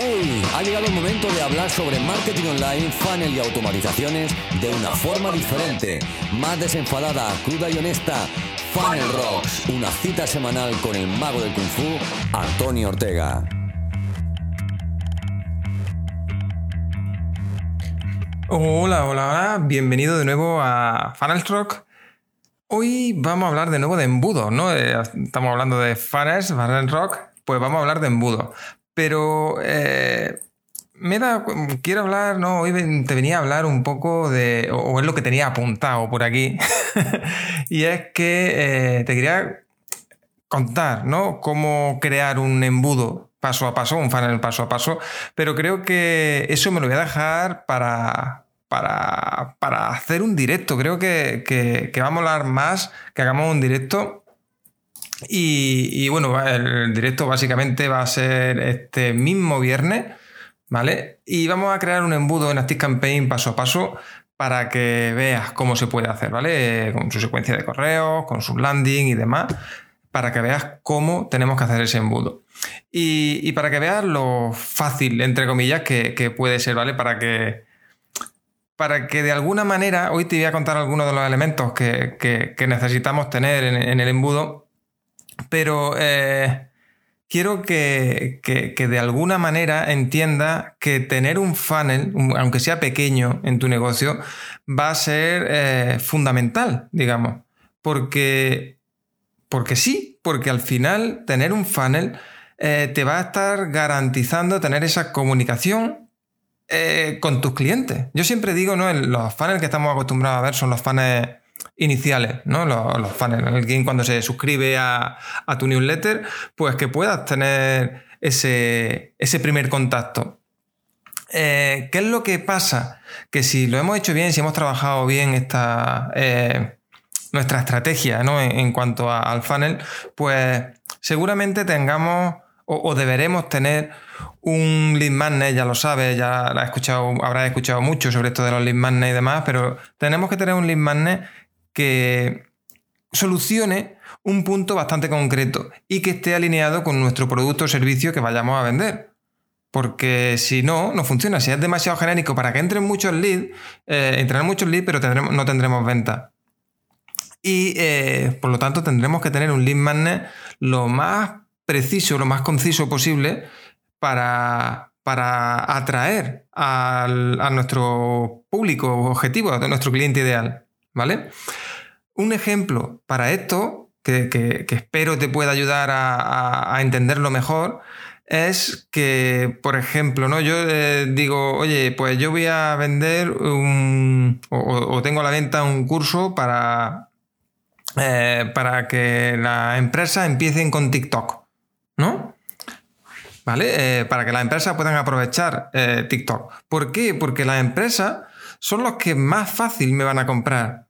¡Hey! Ha llegado el momento de hablar sobre marketing online, funnel y automatizaciones de una forma diferente, más desenfadada, cruda y honesta. Funnel Rocks, una cita semanal con el mago del Kung Fu, Antonio Ortega. Hola, hola, hola, bienvenido de nuevo a Funnel Rock. Hoy vamos a hablar de nuevo de embudos, ¿no? Eh, estamos hablando de funnels, Funnel Rock, pues vamos a hablar de embudos. Pero eh, me da, quiero hablar, no, hoy te venía a hablar un poco de, o, es lo que tenía apuntado por aquí, y es que eh, te quería contar, ¿no? Cómo crear un embudo paso a paso, un funnel paso a paso, pero creo que eso me lo voy a dejar para, para, para hacer un directo. Creo que, que, que va a molar más que hagamos un directo y, bueno, el directo básicamente va a ser este mismo viernes, ¿vale? Y vamos a crear un embudo en Campaign paso a paso para que veas cómo se puede hacer, ¿vale? Con su secuencia de correos, con su landing y demás, para que veas cómo tenemos que hacer ese embudo. Y, para que veas lo fácil, entre comillas, que, puede ser, ¿vale? Para que, para que de alguna manera, hoy te voy a contar algunos de los elementos que, necesitamos tener en el embudo pero eh, quiero que, de alguna manera entienda que tener un funnel, aunque sea pequeño en tu negocio, va a ser eh, fundamental, digamos. Porque, porque sí, porque al final tener un funnel eh, te va a estar garantizando tener esa comunicación con tus clientes. Yo siempre digo, ¿no? Los funnels que estamos acostumbrados a ver son los funnels iniciales, ¿no? Los, los. Alguien cuando se suscribe a, tu newsletter, pues que puedas tener ese, primer contacto. Eh, ¿Qué es lo que pasa? Que si lo hemos hecho bien, si hemos trabajado bien esta, eh, nuestra estrategia ¿no? en, cuanto al funnel, pues seguramente tengamos o, deberemos tener un lead magnet, ya lo sabes, ya la escuchado, habrás escuchado mucho sobre esto de los lead magnet y demás, pero tenemos que tener un lead magnet que solucione un punto bastante concreto y que esté alineado con nuestro producto o servicio que vayamos a vender. Porque si no, no funciona. Si es demasiado genérico para que entren muchos leads, eh, entrarán muchos leads, pero no tendremos venta. Y eh, por lo tanto tendremos que tener un lead magnet lo más preciso, lo más conciso posible para, para atraer a nuestro público objetivo, a nuestro cliente ideal. ¿Vale? Un ejemplo para esto, que, espero te pueda ayudar a, entenderlo mejor, es que, por ejemplo, ¿no? yo eh, digo, oye, pues yo voy a vender un, o, tengo a la venta un curso para, eh, para que la empresa empiecen con TikTok, ¿no? ¿Vale? Eh, para que las empresas puedan aprovechar TikTok. ¿Por qué? Porque las empresas son los que más fácil me van a comprar.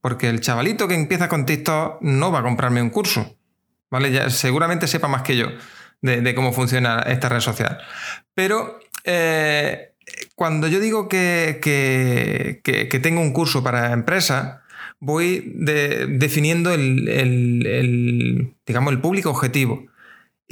Porque el chavalito que empieza con TikTok no va a comprarme un curso. ¿Vale? Ya, seguramente sepa más que yo de, cómo funciona esta red social. Pero eh, cuando yo digo que, tengo un curso para empresas, voy definiendo el, digamos, el público objetivo.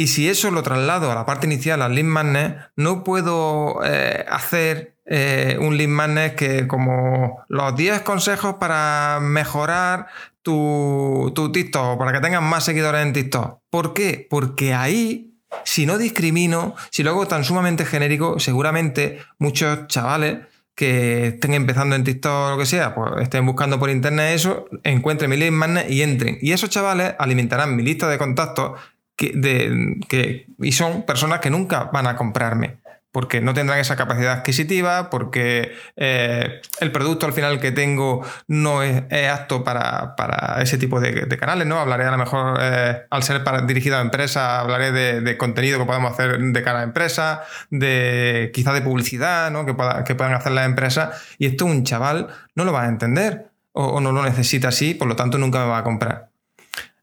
Y si eso lo traslado a la parte inicial, al lead magnet, no puedo eh, hacer eh, un lead magnet que como los 10 consejos para mejorar tu, tu TikTok, para que tengas más seguidores en TikTok. ¿Por qué? Porque ahí, si no discrimino, si lo hago tan sumamente genérico, seguramente muchos chavales que estén empezando en TikTok o lo que sea, pues estén buscando por internet eso, encuentren mi lead magnet y entren. Y esos chavales alimentarán mi lista de contactos y son personas que nunca van a comprarme porque no tendrán esa capacidad adquisitiva, porque eh, el producto al final que tengo no es, apto para, ese tipo de, canales, ¿no? Hablaré a lo mejor, eh, al ser dirigido a empresa, hablaré de, contenido que podemos hacer de cara a empresa, de quizá de publicidad, ¿no? Que, que puedan hacer las empresas, y esto un chaval no lo va a entender, o, o no lo necesita así, por lo tanto nunca me va a comprar.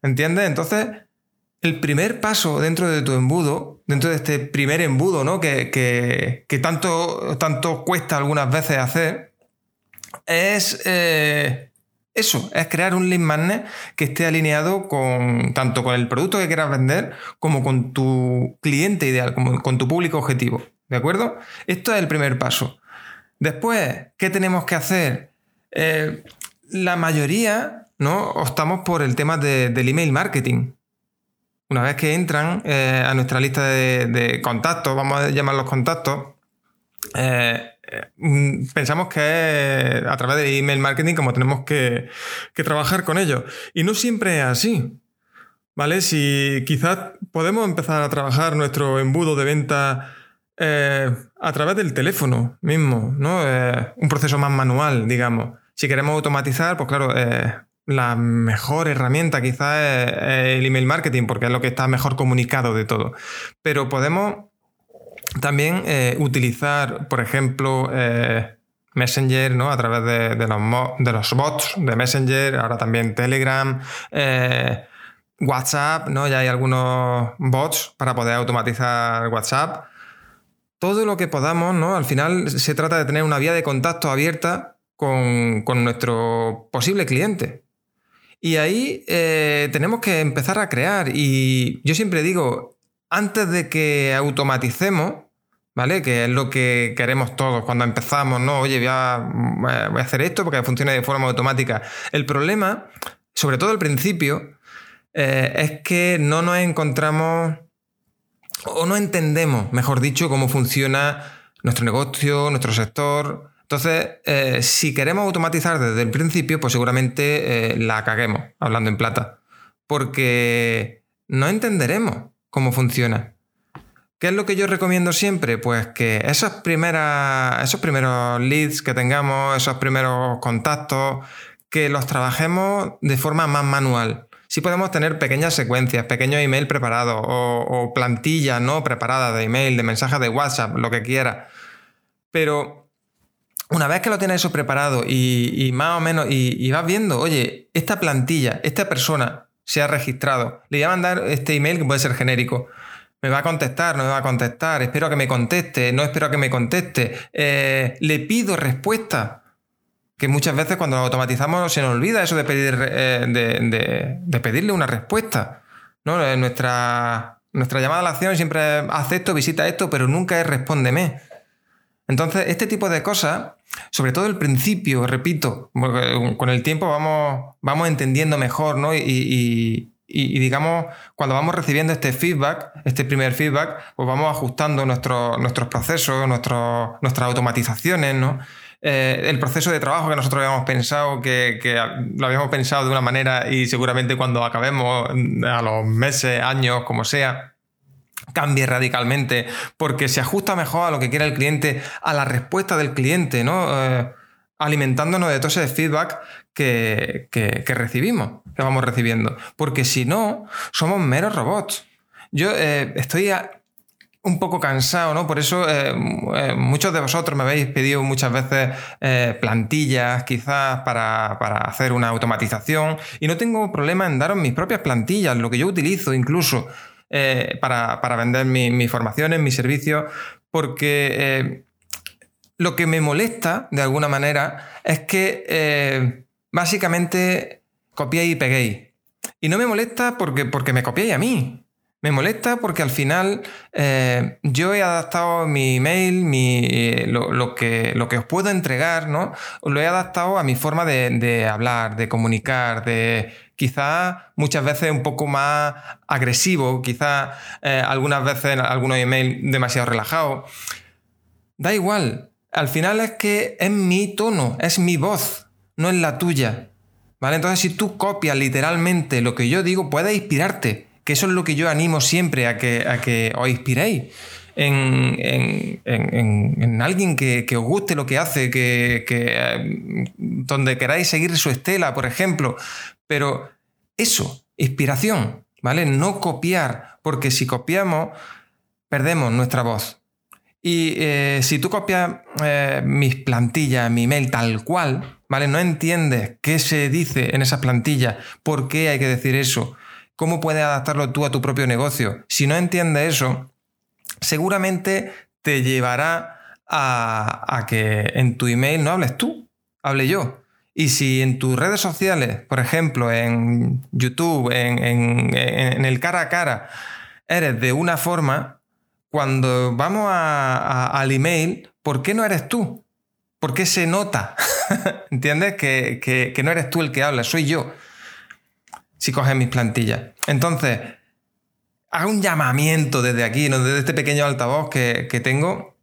¿Entiendes? Entonces, el primer paso dentro de tu embudo, dentro de este primer embudo, ¿no? Que, tanto, tanto cuesta algunas veces hacer, es, eh, eso, es crear un lead magnet que esté alineado con tanto con el producto que quieras vender como con tu cliente ideal, como con tu público objetivo. ¿De acuerdo? Esto es el primer paso. Después, ¿qué tenemos que hacer? Eh, la mayoría ¿no? optamos por el tema del email marketing. Una vez que entran eh, a nuestra lista de, contactos, vamos a llamar los contactos, eh, mm, pensamos que a través de email marketing como tenemos que, trabajar con ellos. Y no siempre es así. ¿Vale? Si quizás podemos empezar a trabajar nuestro embudo de venta eh, a través del teléfono mismo, ¿no? un proceso más manual, digamos. Si queremos automatizar, pues claro, la mejor herramienta quizás es el email marketing, porque es lo que está mejor comunicado de todo. Pero podemos también eh, utilizar, por ejemplo, eh, Messenger, ¿no? A través de, los, bots de Messenger, ahora también Telegram, eh, WhatsApp, ¿no? Ya hay algunos bots para poder automatizar WhatsApp. Todo lo que podamos, ¿no? Al final se trata de tener una vía de contacto abierta con nuestro posible cliente. Y ahí eh, tenemos que empezar a crear. Y yo siempre digo, antes de que automaticemos, ¿vale? Que es lo que queremos todos cuando empezamos, ¿no? Oye, voy a, a hacer esto porque funcione de forma automática. El problema, sobre todo al principio, eh, es que no nos encontramos o no entendemos, mejor dicho, cómo funciona nuestro negocio, nuestro sector, entonces, eh, si queremos automatizar desde el principio, pues seguramente eh, la caguemos, hablando en plata, porque no entenderemos cómo funciona. ¿Qué es lo que yo recomiendo siempre? Pues que esas primeras, esos primeros leads que tengamos, esos primeros contactos, que los trabajemos de forma más manual. Si podemos tener pequeñas secuencias, pequeños email preparados o, o plantillas no preparadas de email, de mensajes de WhatsApp, lo que quiera. Pero una vez que lo tienes eso preparado y, más o menos, y, vas viendo, oye, esta plantilla, esta persona se ha registrado, le voy a mandar este email que puede ser genérico. Me va a contestar, no me va a contestar, espero que me conteste, no espero que me conteste. Eh, le pido respuesta. Que muchas veces cuando lo automatizamos se nos olvida eso de, pedir, eh, de, pedirle una respuesta. ¿no? Eh, nuestra, nuestra llamada a la acción siempre es acepto, visita esto, pero nunca es respóndeme. Entonces, este tipo de cosas, sobre todo el principio, repito, con el tiempo vamos, vamos entendiendo mejor, ¿no? Y, digamos, cuando vamos recibiendo este feedback, este primer feedback, pues vamos ajustando nuestros procesos, nuestras automatizaciones, ¿no? Eh, el proceso de trabajo que nosotros habíamos pensado, que, lo habíamos pensado de una manera y seguramente cuando acabemos a los meses, años, como sea, cambie radicalmente porque se ajusta mejor a lo que quiere el cliente, a la respuesta del cliente, ¿no? Eh, alimentándonos de todo ese feedback que, recibimos, que vamos recibiendo. Porque si no, somos meros robots. Yo eh, estoy un poco cansado, ¿no? Por eso eh, muchos de vosotros me habéis pedido muchas veces plantillas, quizás para, hacer una automatización, y no tengo problema en daros mis propias plantillas, lo que yo utilizo incluso. Eh, para, vender mis formaciones, mis servicios, porque eh, lo que me molesta de alguna manera es que eh, básicamente copiéis y peguéis. Y no me molesta porque, porque me copiéis a mí. Me molesta porque al final yo he adaptado mi email, mi, lo, que, lo que os puedo entregar, ¿no? Lo he adaptado a mi forma de hablar, de comunicar, de, quizás muchas veces un poco más agresivo, quizás eh, algunas veces algunos emails demasiado relajados. Da igual, al final es que es mi tono, es mi voz, no es la tuya. ¿Vale? Entonces, si tú copias literalmente lo que yo digo, puedes inspirarte, que eso es lo que yo animo siempre a que, a que os inspiréis. En, alguien que, os guste lo que hace, que, eh, donde queráis seguir su estela, por ejemplo. Pero eso, inspiración, ¿vale? No copiar, porque si copiamos, perdemos nuestra voz. Y eh, si tú copias eh, mis plantillas, mi email tal cual, ¿vale? No entiendes qué se dice en esas plantillas, por qué hay que decir eso, cómo puedes adaptarlo tú a tu propio negocio. Si no entiendes eso, seguramente te llevará a, a que en tu email no hables tú, hable yo. Y si en tus redes sociales, por ejemplo, en YouTube, en, el cara a cara, eres de una forma, cuando vamos al email, ¿por qué no eres tú? ¿Por qué se nota? ¿Entiendes? Que, que, no eres tú el que habla, soy yo. Si coges mis plantillas. Entonces, hago un llamamiento desde aquí, desde este pequeño altavoz que, tengo,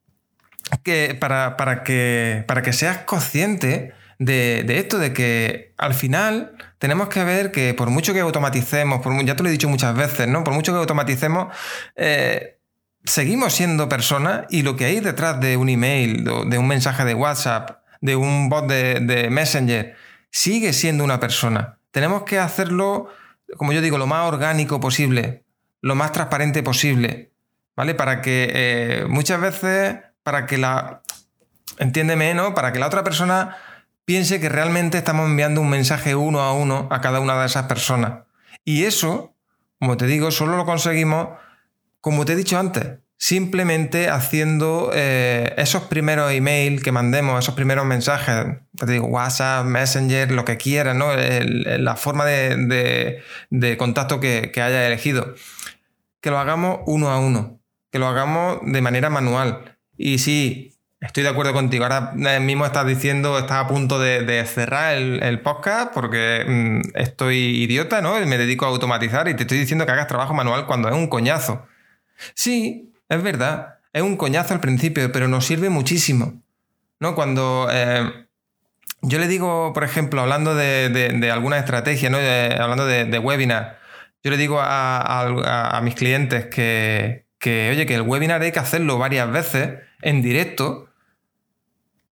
que para, para, que, para que seas consciente de, esto, de que al final tenemos que ver que por mucho que automaticemos, por, ya te lo he dicho muchas veces, ¿no? Por mucho que automaticemos, eh, seguimos siendo personas y lo que hay detrás de un email, de un mensaje de WhatsApp, de un bot de, Messenger, sigue siendo una persona. Tenemos que hacerlo, como yo digo, lo más orgánico posible, lo más transparente posible, ¿vale? Para que eh, muchas veces, para que la, entiéndeme, ¿no? Para que la otra persona piense que realmente estamos enviando un mensaje uno a uno a cada una de esas personas. Y eso, como te digo, solo lo conseguimos, como te he dicho antes, simplemente haciendo eh, esos primeros emails que mandemos, esos primeros mensajes, te digo, WhatsApp, Messenger, lo que quieras, ¿no? la forma de, contacto que, que haya elegido que lo hagamos uno a uno, que lo hagamos de manera manual. Y sí, estoy de acuerdo contigo. Ahora mismo estás diciendo, estás a punto de, cerrar el, podcast porque mm, estoy idiota, ¿no? Me dedico a automatizar y te estoy diciendo que hagas trabajo manual cuando es un coñazo. Sí, es verdad, es un coñazo al principio, pero nos sirve muchísimo. ¿No? Cuando eh, yo le digo, por ejemplo, hablando de, alguna estrategia, ¿no? hablando de, webinar, yo le digo a, mis clientes que, oye, que el webinar hay que hacerlo varias veces en directo,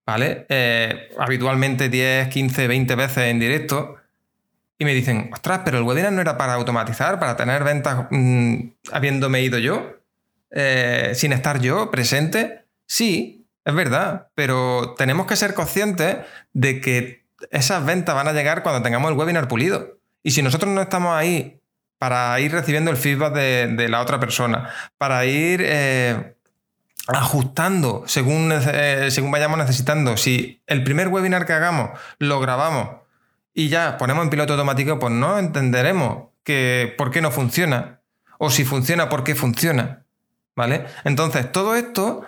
¿vale? Eh, habitualmente 10, 15, 20 veces en directo. Y me dicen, ostras, pero el webinar no era para automatizar, para tener ventas mm, habiéndome ido yo, eh, sin estar yo presente. Sí, es verdad, pero tenemos que ser conscientes de que esas ventas van a llegar cuando tengamos el webinar pulido. Y si nosotros no estamos ahí para ir recibiendo el feedback de, la otra persona, para ir eh, ajustando según, eh, según vayamos necesitando. Si el primer webinar que hagamos lo grabamos y ya ponemos en piloto automático, pues no entenderemos que, por qué no funciona. O si funciona, por qué funciona. ¿Vale? Entonces, todo esto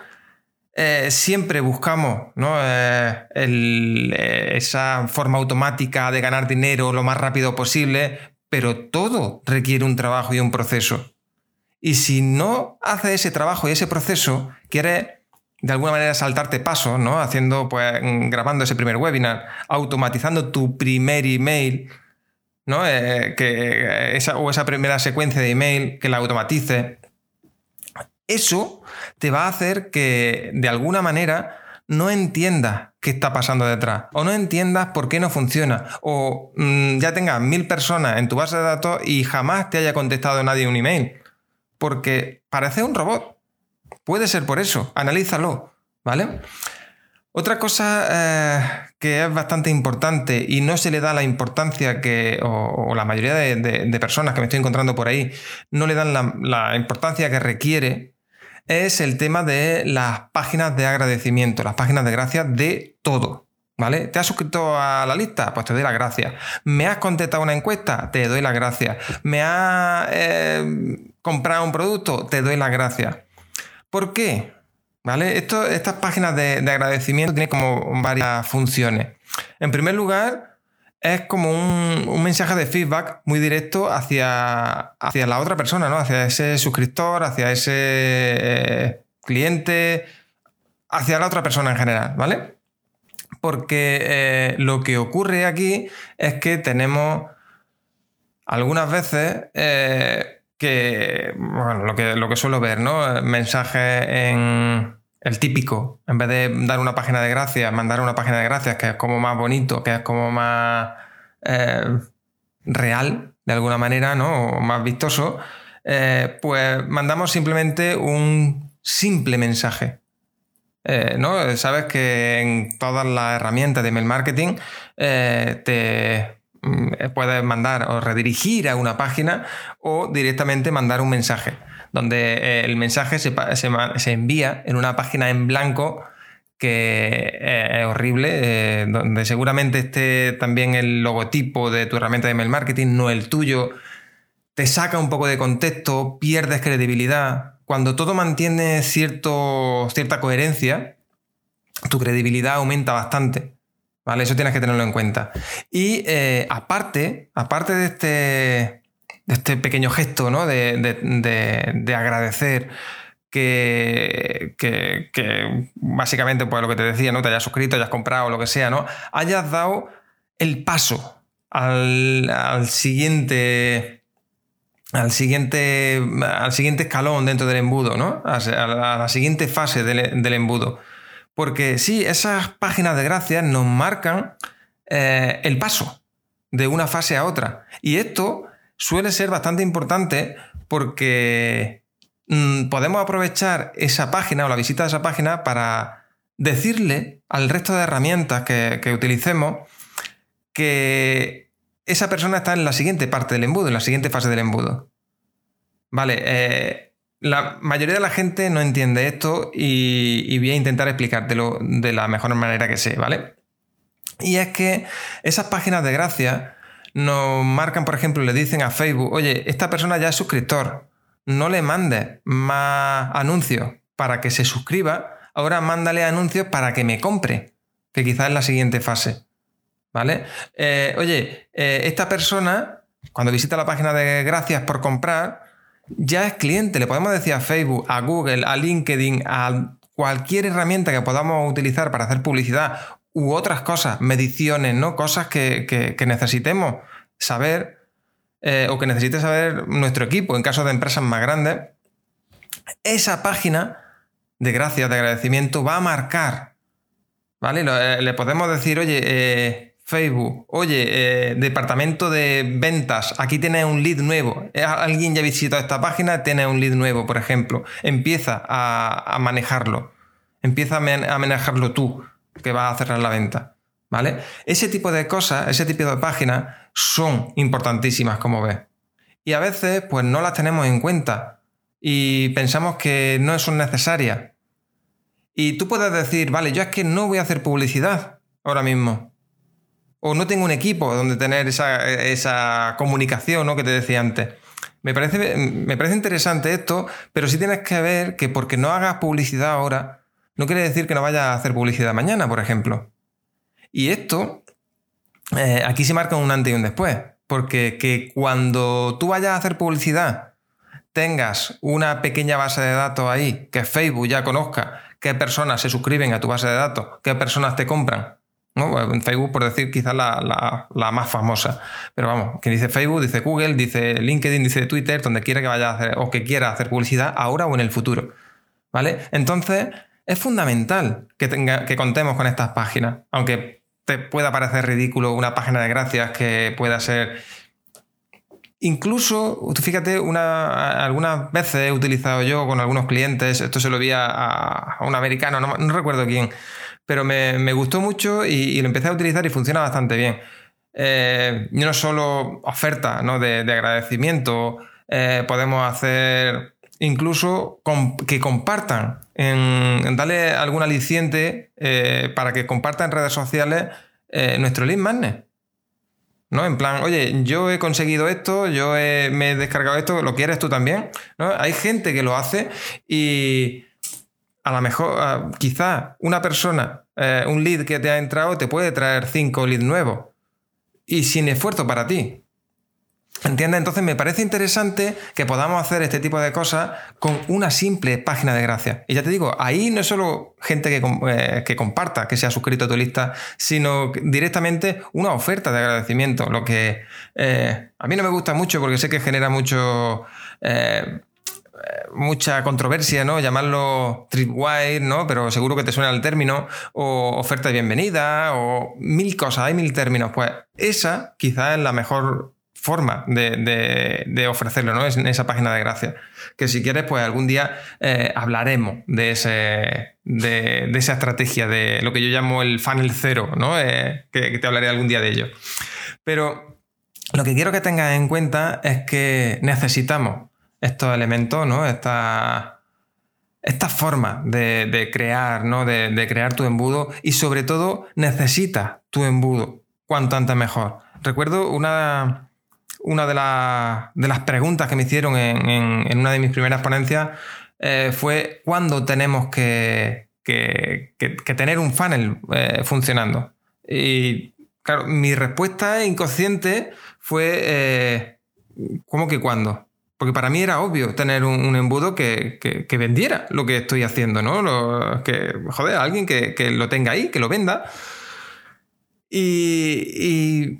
eh, siempre buscamos ¿no? esa forma automática de ganar dinero lo más rápido posible, pero todo requiere un trabajo y un proceso. Y si no haces ese trabajo y ese proceso, quieres de alguna manera saltarte pasos, ¿no? Haciendo, pues, grabando ese primer webinar, automatizando tu primer email, ¿no? Eh, que esa, o esa primera secuencia de email, que la automatice. Eso te va a hacer que, de alguna manera, no entiendas qué está pasando detrás, o no entiendas por qué no funciona, o mm, ya tengas mil personas en tu base de datos y jamás te haya contestado nadie un email, porque parece un robot. Puede ser por eso, analízalo, ¿vale? Otra cosa eh, que es bastante importante y no se le da la importancia que, o, la mayoría de, personas que me estoy encontrando por ahí, no le dan la importancia que requiere es el tema de las páginas de agradecimiento, las páginas de gracias de todo. ¿Vale? ¿Te has suscrito a la lista? Pues te doy las gracias. ¿Me has contestado una encuesta? Te doy las gracias. ¿Me has eh, comprado un producto? Te doy las gracias. ¿Por qué? ¿Vale? estas páginas de, de agradecimiento tienen como varias funciones. En primer lugar, es como un, mensaje de feedback muy directo hacia, hacia la otra persona, ¿no? Hacia ese suscriptor, hacia ese eh, cliente, hacia la otra persona en general, ¿vale? Porque eh, lo que ocurre aquí es que tenemos algunas veces eh, que, bueno, lo que, lo que suelo ver, ¿no? Mensajes en el típico, en vez de dar una página de gracias, mandar una página de gracias que es como más bonito, que es como más eh, real, de alguna manera, ¿no? O más vistoso, eh, pues mandamos simplemente un simple mensaje. Eh, ¿no? Sabes que en todas las herramientas de email marketing te puedes mandar o redirigir a una página o directamente mandar un mensaje donde eh, el mensaje se, envía en una página en blanco que es horrible, eh, donde seguramente esté también el logotipo de tu herramienta de email marketing, no el tuyo, te saca un poco de contexto, pierdes credibilidad. Cuando todo mantiene cierto, cierta coherencia, tu credibilidad aumenta bastante. ¿Vale? Eso tienes que tenerlo en cuenta. Y eh, aparte, aparte de este, de este pequeño gesto, ¿no? de, de agradecer que, básicamente, pues lo que te decía, ¿no? Te hayas suscrito, hayas comprado, lo que sea, ¿no? Hayas dado el paso al, siguiente. Al siguiente, al siguiente escalón dentro del embudo, ¿no? A, la, siguiente fase del, embudo. Porque sí, esas páginas de gracias nos marcan eh, el paso de una fase a otra. Y esto suele ser bastante importante porque Mm, podemos aprovechar esa página o la visita de esa página para decirle al resto de herramientas que, utilicemos que esa persona está en la siguiente parte del embudo, en la siguiente fase del embudo. Vale, eh, la mayoría de la gente no entiende esto y, voy a intentar explicártelo de la mejor manera que sé, ¿vale? Y es que esas páginas de gracia nos marcan, por ejemplo, le dicen a Facebook, oye, esta persona ya es suscriptor, no le mandes más anuncios para que se suscriba, ahora mándale anuncios para que me compre, que quizás es la siguiente fase. ¿Vale? Eh, oye, eh, esta persona, cuando visita la página de gracias por comprar, ya es cliente. Le podemos decir a Facebook, a Google, a LinkedIn, a cualquier herramienta que podamos utilizar para hacer publicidad u otras cosas, mediciones, ¿no? Cosas que, necesitemos saber eh, o que necesite saber nuestro equipo en caso de empresas más grandes, esa página de gracias, de agradecimiento, va a marcar. ¿Vale? Eh, le podemos decir, oye, eh, Facebook, oye, departamento de ventas, aquí tienes un lead nuevo. Alguien ya ha visitado esta página, tiene un lead nuevo, por ejemplo. Empieza a, manejarlo. Empieza a manejarlo tú, que vas a cerrar la venta. ¿Vale? Ese tipo de cosas, ese tipo de páginas son importantísimas, como ves. Y a veces, pues no las tenemos en cuenta y pensamos que no son necesarias. Y tú puedes decir, vale, yo es que no voy a hacer publicidad ahora mismo. O no tengo un equipo donde tener esa, comunicación ¿no? que te decía antes. Me parece, me parece interesante esto, pero sí tienes que ver que porque no hagas publicidad ahora, no quiere decir que no vayas a hacer publicidad mañana, por ejemplo. Y esto eh, aquí se marca un antes y un después. Porque que cuando tú vayas a hacer publicidad tengas una pequeña base de datos ahí, que Facebook ya conozca qué personas se suscriben a tu base de datos, qué personas te compran. ¿No? En Facebook, por decir quizás la, más famosa. Pero vamos, quien dice Facebook, dice Google, dice LinkedIn, dice Twitter, donde quiera que vaya a hacer o que quiera hacer publicidad ahora o en el futuro. ¿Vale? Entonces, es fundamental que, tenga, que contemos con estas páginas. Aunque te pueda parecer ridículo una página de gracias que pueda ser... Incluso, fíjate, una, algunas veces he utilizado yo con algunos clientes, esto se lo vi a, un americano, no, recuerdo quién, pero me, gustó mucho y, lo empecé a utilizar y funciona bastante bien. Eh, no solo oferta ¿no? de, agradecimiento, eh, podemos hacer incluso que compartan, en, darle algún aliciente eh, para que compartan en redes sociales nuestro lead magnet. ¿No? En plan, oye, yo he conseguido esto, yo me he descargado esto, ¿lo quieres tú también? ¿No? Hay gente que lo hace y a lo mejor, quizás una persona, eh, un lead que te ha entrado, te puede traer cinco leads nuevos y sin esfuerzo para ti. ¿Entiendes? Entonces me parece interesante que podamos hacer este tipo de cosas con una simple página de gracia. Y ya te digo, ahí no es solo gente que, eh, que, comparta, que se ha suscrito a tu lista, sino directamente una oferta de agradecimiento. Lo que eh, a mí no me gusta mucho porque sé que genera mucho... mucha controversia, ¿no? Llamarlo tripwire, ¿no? Pero seguro que te suena el término, o oferta de bienvenida, o mil cosas, hay mil términos. Pues esa quizás es la mejor forma de, ofrecerlo, ¿no? Es en esa página de gracia. Que si quieres, pues algún día eh, hablaremos de, ese, de, esa estrategia, de lo que yo llamo el funnel cero, ¿no? Eh, que, te hablaré algún día de ello. Pero lo que quiero que tengas en cuenta es que necesitamos estos elementos, ¿no? Estas, esta forma de, crear, ¿no? De, crear tu embudo y sobre todo necesitas tu embudo cuanto antes mejor. Recuerdo una, una de, de las preguntas que me hicieron en, una de mis primeras ponencias eh, fue cuándo tenemos que, tener un funnel eh, funcionando. Y claro, mi respuesta inconsciente fue, eh, ¿cómo que cuándo? Porque para mí era obvio tener un, embudo que, vendiera lo que estoy haciendo, ¿no? que, joder, alguien que, lo tenga ahí, que lo venda. Y,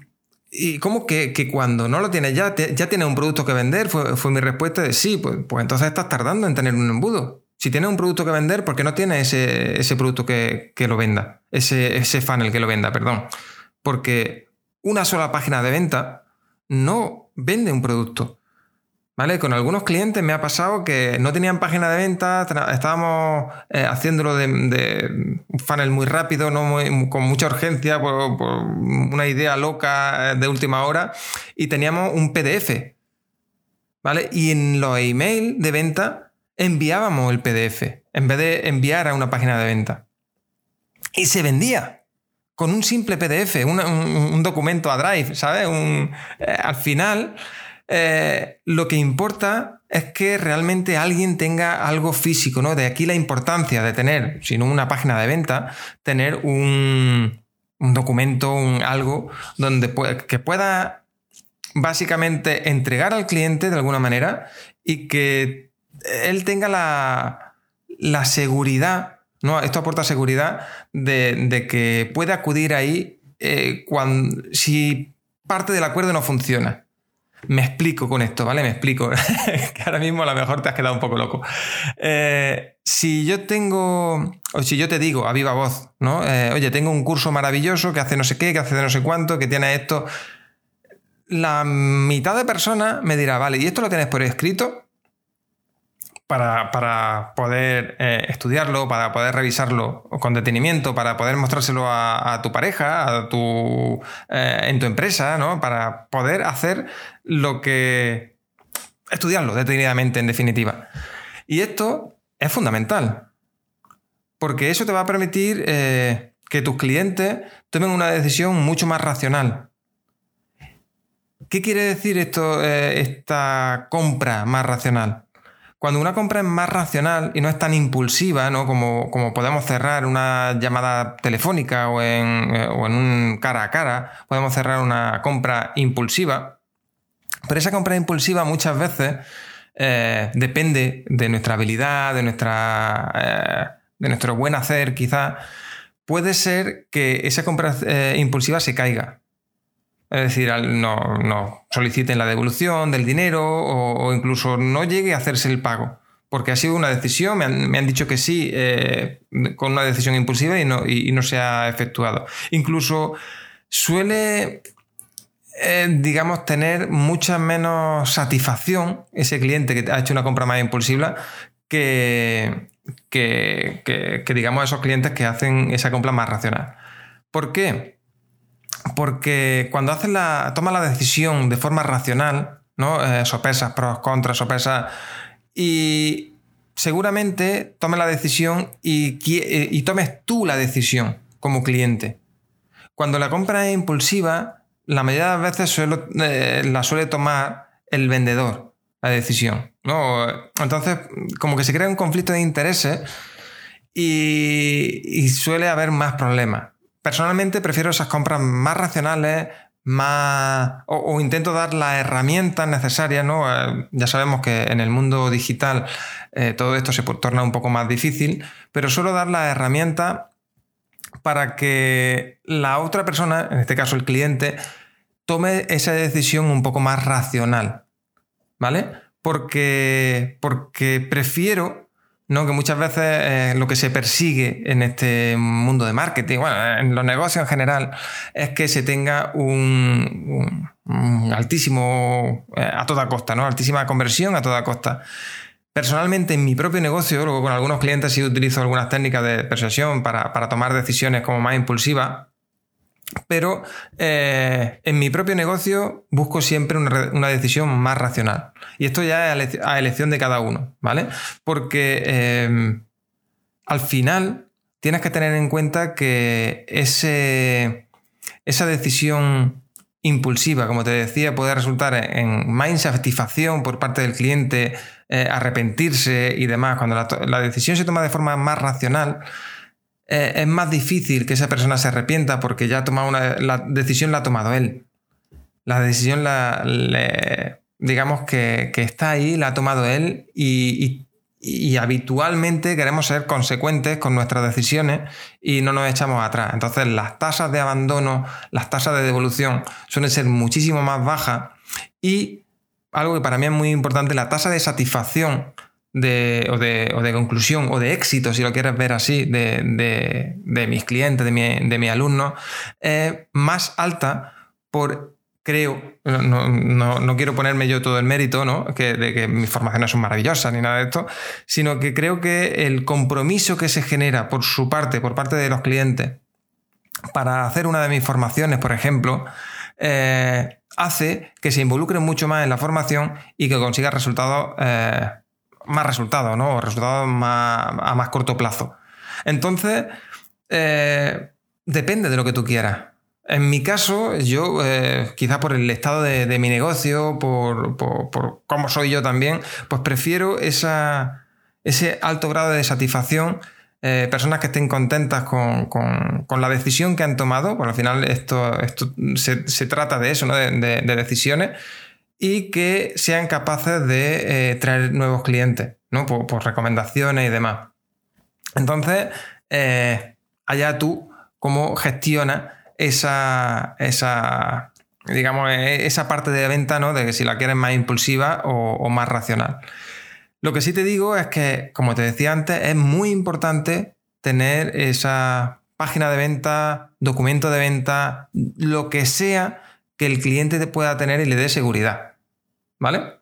y, ¿cómo que, cuando no lo tienes ya, ya tienes un producto que vender? Fue, mi respuesta de sí, pues, pues, entonces estás tardando en tener un embudo. Si tienes un producto que vender, ¿por qué no tienes ese, producto que, lo venda? Ese, ese funnel que lo venda, perdón. Porque una sola página de venta no vende un producto. ¿Vale? Con algunos clientes me ha pasado que no tenían página de venta, estábamos eh, haciéndolo de, un funnel muy rápido, no con mucha urgencia, por, una idea loca eh, de última hora, y teníamos un PDF. ¿Vale? Y en los emails de venta enviábamos el PDF en vez de enviar a una página de venta. Y se vendía con un simple PDF, un, documento a Drive, ¿sabes? Eh, al final eh, lo que importa es que realmente alguien tenga algo físico, ¿no? De aquí la importancia de tener, si no una página de venta, tener un, documento, un algo donde que pueda básicamente entregar al cliente de alguna manera y que él tenga la, seguridad, ¿no? Esto aporta seguridad de, que puede acudir ahí eh, cuando, si parte del acuerdo no funciona. Me explico con esto, ¿vale? Me explico. que ahora mismo a lo mejor te has quedado un poco loco. Eh, si yo tengo, o si yo te digo a viva voz, ¿no? Eh, oye, tengo un curso maravilloso que hace no sé qué, que hace de no sé cuánto, que tiene esto. La mitad de personas me dirá, vale, ¿y esto lo tienes por escrito? Para, poder eh, estudiarlo, para poder revisarlo con detenimiento, para poder mostrárselo a, tu pareja, a tu, eh, en tu empresa, ¿no? Para poder hacer lo que... estudiarlo detenidamente, en definitiva. Y esto es fundamental, porque eso te va a permitir eh, que tus clientes tomen una decisión mucho más racional. ¿Qué quiere decir esto, esta compra más racional? Cuando una compra es más racional y no es tan impulsiva, ¿no? Como, como podemos cerrar una llamada telefónica o en, eh, o en, un cara a cara, podemos cerrar una compra impulsiva. Pero esa compra impulsiva muchas veces eh, depende de nuestra habilidad, de, nuestra, eh, de nuestro buen hacer, quizá. Puede ser que esa compra impulsiva se caiga. Es decir, no, soliciten la devolución del dinero o, incluso no llegue a hacerse el pago. Porque ha sido una decisión, me han, dicho que sí, eh, con una decisión impulsiva y no, no se ha efectuado. Incluso suele, eh, digamos, tener mucha menos satisfacción ese cliente que ha hecho una compra más impulsiva que, que, que digamos, esos clientes que hacen esa compra más racional. ¿Por qué? Porque cuando haces la, tomas la decisión de forma racional, ¿no? Eh, sopesas pros, contras, sopesas. Y seguramente tomes la decisión y, y, tomes tú la decisión como cliente. Cuando la compra es impulsiva, la mayoría de las veces eh, la suele tomar el vendedor, la decisión. ¿no? Entonces, como que se crea un conflicto de intereses y suele haber más problemas. Personalmente prefiero esas compras más racionales, más. O, intento dar las herramientas necesarias, ¿no? Eh, ya sabemos que en el mundo digital eh, todo esto se torna un poco más difícil, pero suelo dar las herramientas para que la otra persona, en este caso el cliente, tome esa decisión un poco más racional. ¿Vale? Porque, porque prefiero ¿no? Que muchas veces lo que se persigue en este mundo de marketing, bueno, en los negocios en general, es que se tenga un, altísimo, eh, a toda costa, ¿no? Altísima conversión a toda costa. Personalmente, en mi propio negocio, luego con algunos clientes sí utilizo algunas técnicas de persuasión para, tomar decisiones como más impulsivas. Pero eh, en mi propio negocio busco siempre una, decisión más racional. Y esto ya es a elección de cada uno, ¿vale? Porque eh, al final tienes que tener en cuenta que ese, esa decisión impulsiva, como te decía, puede resultar en más insatisfacción por parte del cliente, eh, arrepentirse y demás. Cuando la, decisión se toma de forma más racional, eh, es más difícil que esa persona se arrepienta porque ya ha tomado una, la decisión la ha tomado él. La decisión la, digamos que, está ahí, la ha tomado él y y habitualmente queremos ser consecuentes con nuestras decisiones y no nos echamos atrás. Entonces las tasas de abandono, las tasas de devolución suelen ser muchísimo más bajas y algo que para mí es muy importante, la tasa de satisfacción de, o, de, conclusión o de éxito, si lo quieres ver así, de, mis clientes, de, mi, de mis alumnos, es más alta por creo, no, quiero ponerme yo todo el mérito, ¿no? Que, de que mis formaciones son maravillosas ni nada de esto, sino que creo que el compromiso que se genera por su parte, por parte de los clientes, para hacer una de mis formaciones, por ejemplo, eh, hace que se involucren mucho más en la formación y que consiga resultados, eh, más resultados, ¿no? O resultados a más corto plazo. Entonces, eh, depende de lo que tú quieras. En mi caso, yo, eh, quizás por el estado de, mi negocio, por, cómo soy yo también, pues prefiero esa, ese alto grado de satisfacción, eh, personas que estén contentas con, la decisión que han tomado, porque al final esto, esto se, trata de eso, ¿no? de, decisiones, y que sean capaces de eh, traer nuevos clientes, ¿no? por, recomendaciones y demás. Entonces, allá tú, cómo gestionas esa, esa, digamos, e, esa parte de venta, ¿no? De que si la quieres más impulsiva o, más racional. Lo que sí te digo es que, como te decía antes, es muy importante tener esa página de venta, documento de venta, lo que sea que el cliente te pueda tener y le dé seguridad. ¿Vale?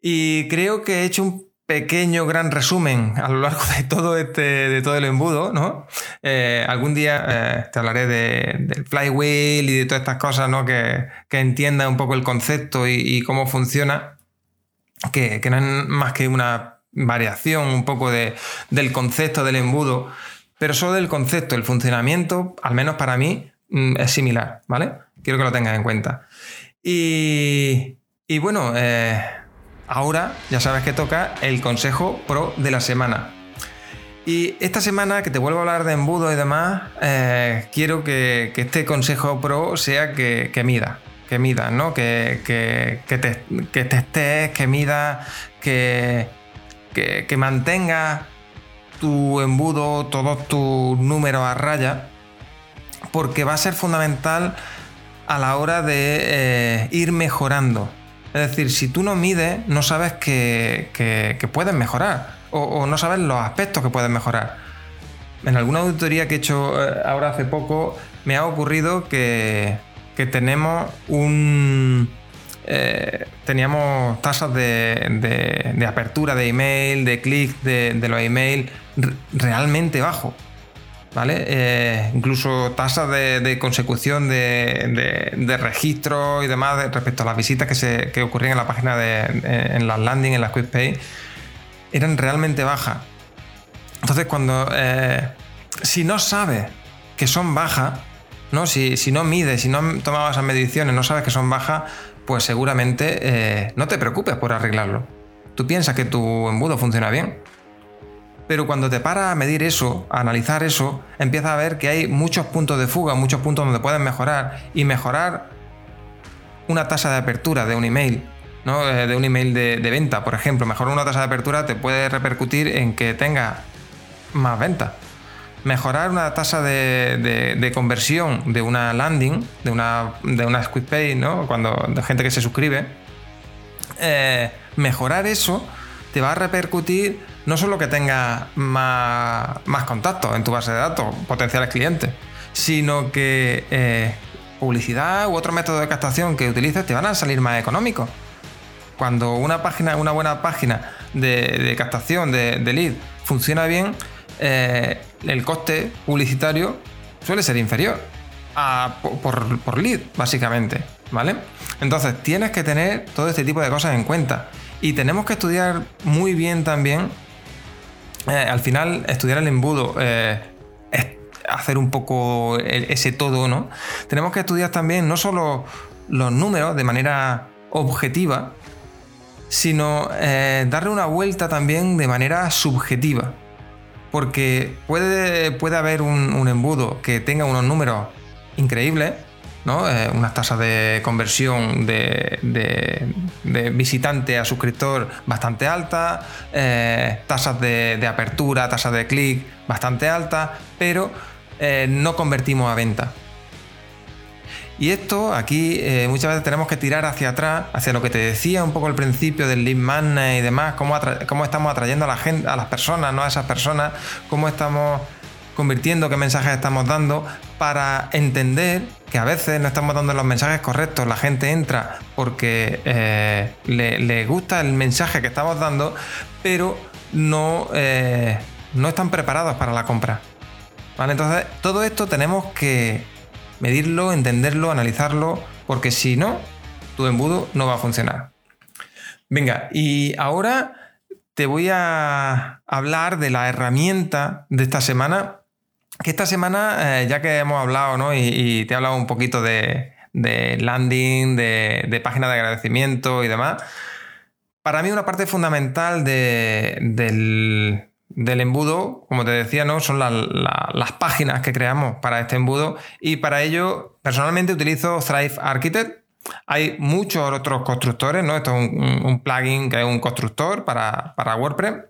Y creo que he hecho un pequeño, gran resumen a lo largo de todo este, de todo el embudo, ¿no? Eh, algún día eh, te hablaré del flywheel y de todas estas cosas, ¿no? Que, que entienda un poco el concepto y, cómo funciona, que, no es más que una variación un poco de, del concepto del embudo, pero solo del concepto, el funcionamiento, al menos para mí, mm, es similar, ¿vale? Quiero que lo tengas en cuenta. Y, y bueno, eh, Ahora ya sabes que toca el consejo pro de la semana. Y esta semana que te vuelvo a hablar de embudo y demás, eh, quiero que, este consejo pro sea que, que mida, que mida, ¿no? Que, que, que te, que que mida, que, que, mantenga tu embudo, todos tus números a raya, porque va a ser fundamental a la hora de eh, ir mejorando es decir, si tú no mides, no sabes que, puedes mejorar o, no sabes los aspectos que puedes mejorar. En alguna auditoría que he hecho eh, ahora hace poco, me ha ocurrido que, tenemos un. Eh, teníamos tasas de, apertura de email, de clic de, de los emails realmente bajos. ¿Vale? Eh, incluso tasas de, consecución de, registro y demás respecto a las visitas que, se, ocurrían en la página de, en las landing, en las quick pay, eran realmente bajas. Entonces, cuando eh, si no sabes que son bajas, ¿no? Si, no mides, si no tomabas esas mediciones, no sabes que son bajas, pues seguramente eh, no te preocupes por arreglarlo. Tú piensas que tu embudo funciona bien pero cuando te paras a medir eso, a analizar eso, empiezas a ver que hay muchos puntos de fuga, muchos puntos donde puedes mejorar y mejorar una tasa de apertura de un email, ¿no? Eh, de un email de, venta, por ejemplo. Mejorar una tasa de apertura te puede repercutir en que tenga más ventas. Mejorar una tasa de, conversión de una landing, de una, de una squid pay, ¿no? Cuando de gente que se suscribe. Eh, mejorar eso te va a repercutir no solo que tengas más, contactos en tu base de datos, potenciales clientes, sino que eh, publicidad u otro método de captación que utilices te van a salir más económicos. Cuando una página, una buena página de, captación de, lead funciona bien, eh, el coste publicitario suele ser inferior. por, por lead, básicamente. ¿Vale? Entonces tienes que tener todo este tipo de cosas en cuenta. Y tenemos que estudiar muy bien también. Eh, al final, estudiar el embudo eh, es hacer un poco ese todo, ¿no? Tenemos que estudiar también no solo los números de manera objetiva, sino eh, darle una vuelta también de manera subjetiva. Porque puede, puede haber un embudo que tenga unos números increíbles, ¿no? Eh, unas tasas de conversión de, visitante a suscriptor bastante altas, eh, tasas de, apertura, tasas de clic bastante altas, pero eh, no convertimos a venta. Y esto aquí muchas veces tenemos que tirar hacia atrás, hacia lo que te decía un poco al principio del lead magnet y demás, cómo, cómo estamos atrayendo a la gente, a las personas, no a esas personas, cómo estamos convirtiendo, qué mensajes estamos dando, para entender que a veces no estamos dando los mensajes correctos. La gente entra porque eh, le, gusta el mensaje que estamos dando, pero no, eh, no están preparados para la compra. ¿Vale? Entonces, todo esto tenemos que medirlo, entenderlo, analizarlo, porque si no, tu embudo no va a funcionar. Venga, y ahora te voy a hablar de la herramienta de esta semana que esta semana, eh, ya que hemos hablado, ¿no? Y, te he hablado un poquito de, landing, de, página de agradecimiento y demás, para mí una parte fundamental del, embudo, como te decía, ¿no? Son las páginas que creamos para este embudo y para ello personalmente utilizo Thrive Architect. Hay muchos otros constructores, ¿no? Esto es un, plugin que es un constructor para, para WordPress.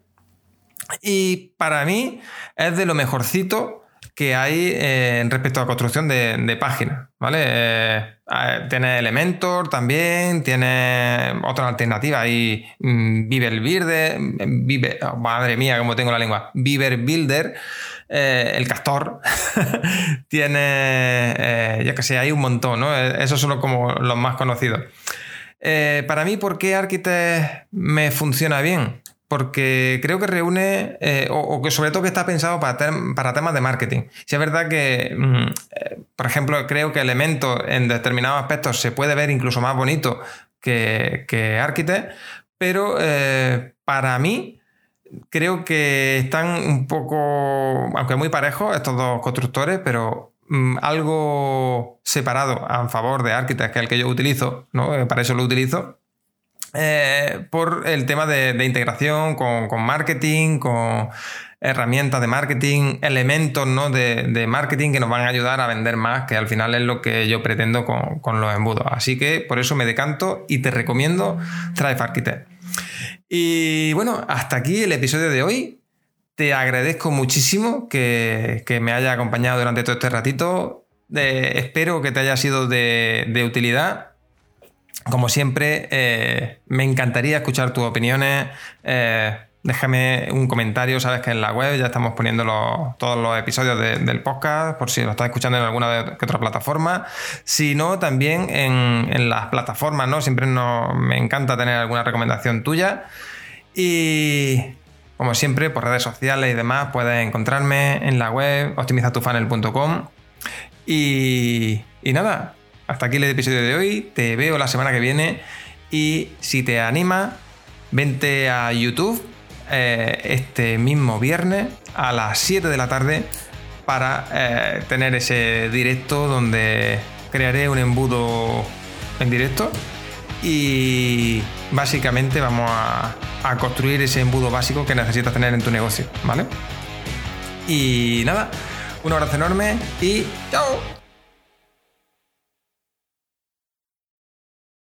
Y para mí es de lo mejorcito que hay eh, respecto a construcción de, páginas, ¿vale? Eh, tiene Elementor también, tiene otra alternativa ahí, mm, Beaver Builder, Viver, oh, madre mía, cómo tengo la lengua, Beaver Builder, eh, el castor, tiene, ya que sé, hay un montón, ¿no? Esos son como los más conocidos. para mí, ¿por qué Architect me funciona bien? Porque creo que reúne, eh, o, que sobre todo que está pensado para, para temas de marketing. Si es verdad que, mm, eh, por ejemplo, creo que Elementos en determinados aspectos se puede ver incluso más bonito que, que Architect, pero eh, para mí creo que están un poco, aunque muy parejos estos dos constructores, pero mm, algo separado a favor de Architect, que es el que yo utilizo, ¿no? para eso lo utilizo, eh, por el tema de, integración con, marketing, con herramientas de marketing, elementos ¿no? de, marketing que nos van a ayudar a vender más, que al final es lo que yo pretendo con, los embudos. Así que por eso me decanto y te recomiendo Thrive Architect. Y bueno, hasta aquí el episodio de hoy. Te agradezco muchísimo que, me haya acompañado durante todo este ratito. Eh, espero que te haya sido de utilidad como siempre, eh, me encantaría escuchar tus opiniones. Eh, déjame un comentario, sabes que en la web ya estamos poniendo todos los episodios del podcast, por si lo estás escuchando en alguna de, otra plataforma. Si no, también en, las plataformas, ¿no? Siempre me encanta tener alguna recomendación tuya. Y como siempre, por redes sociales y demás, puedes encontrarme en la web optimizatufunnel.com. Y, y nada, hasta aquí el episodio de hoy. Te veo la semana que viene. Y si te anima, vente a YouTube eh, este mismo viernes a las 7 de la tarde para eh, tener ese directo donde crearé un embudo en directo y básicamente vamos a, a, construir ese embudo básico que necesitas tener en tu negocio, ¿vale? Y nada, un abrazo enorme y chao.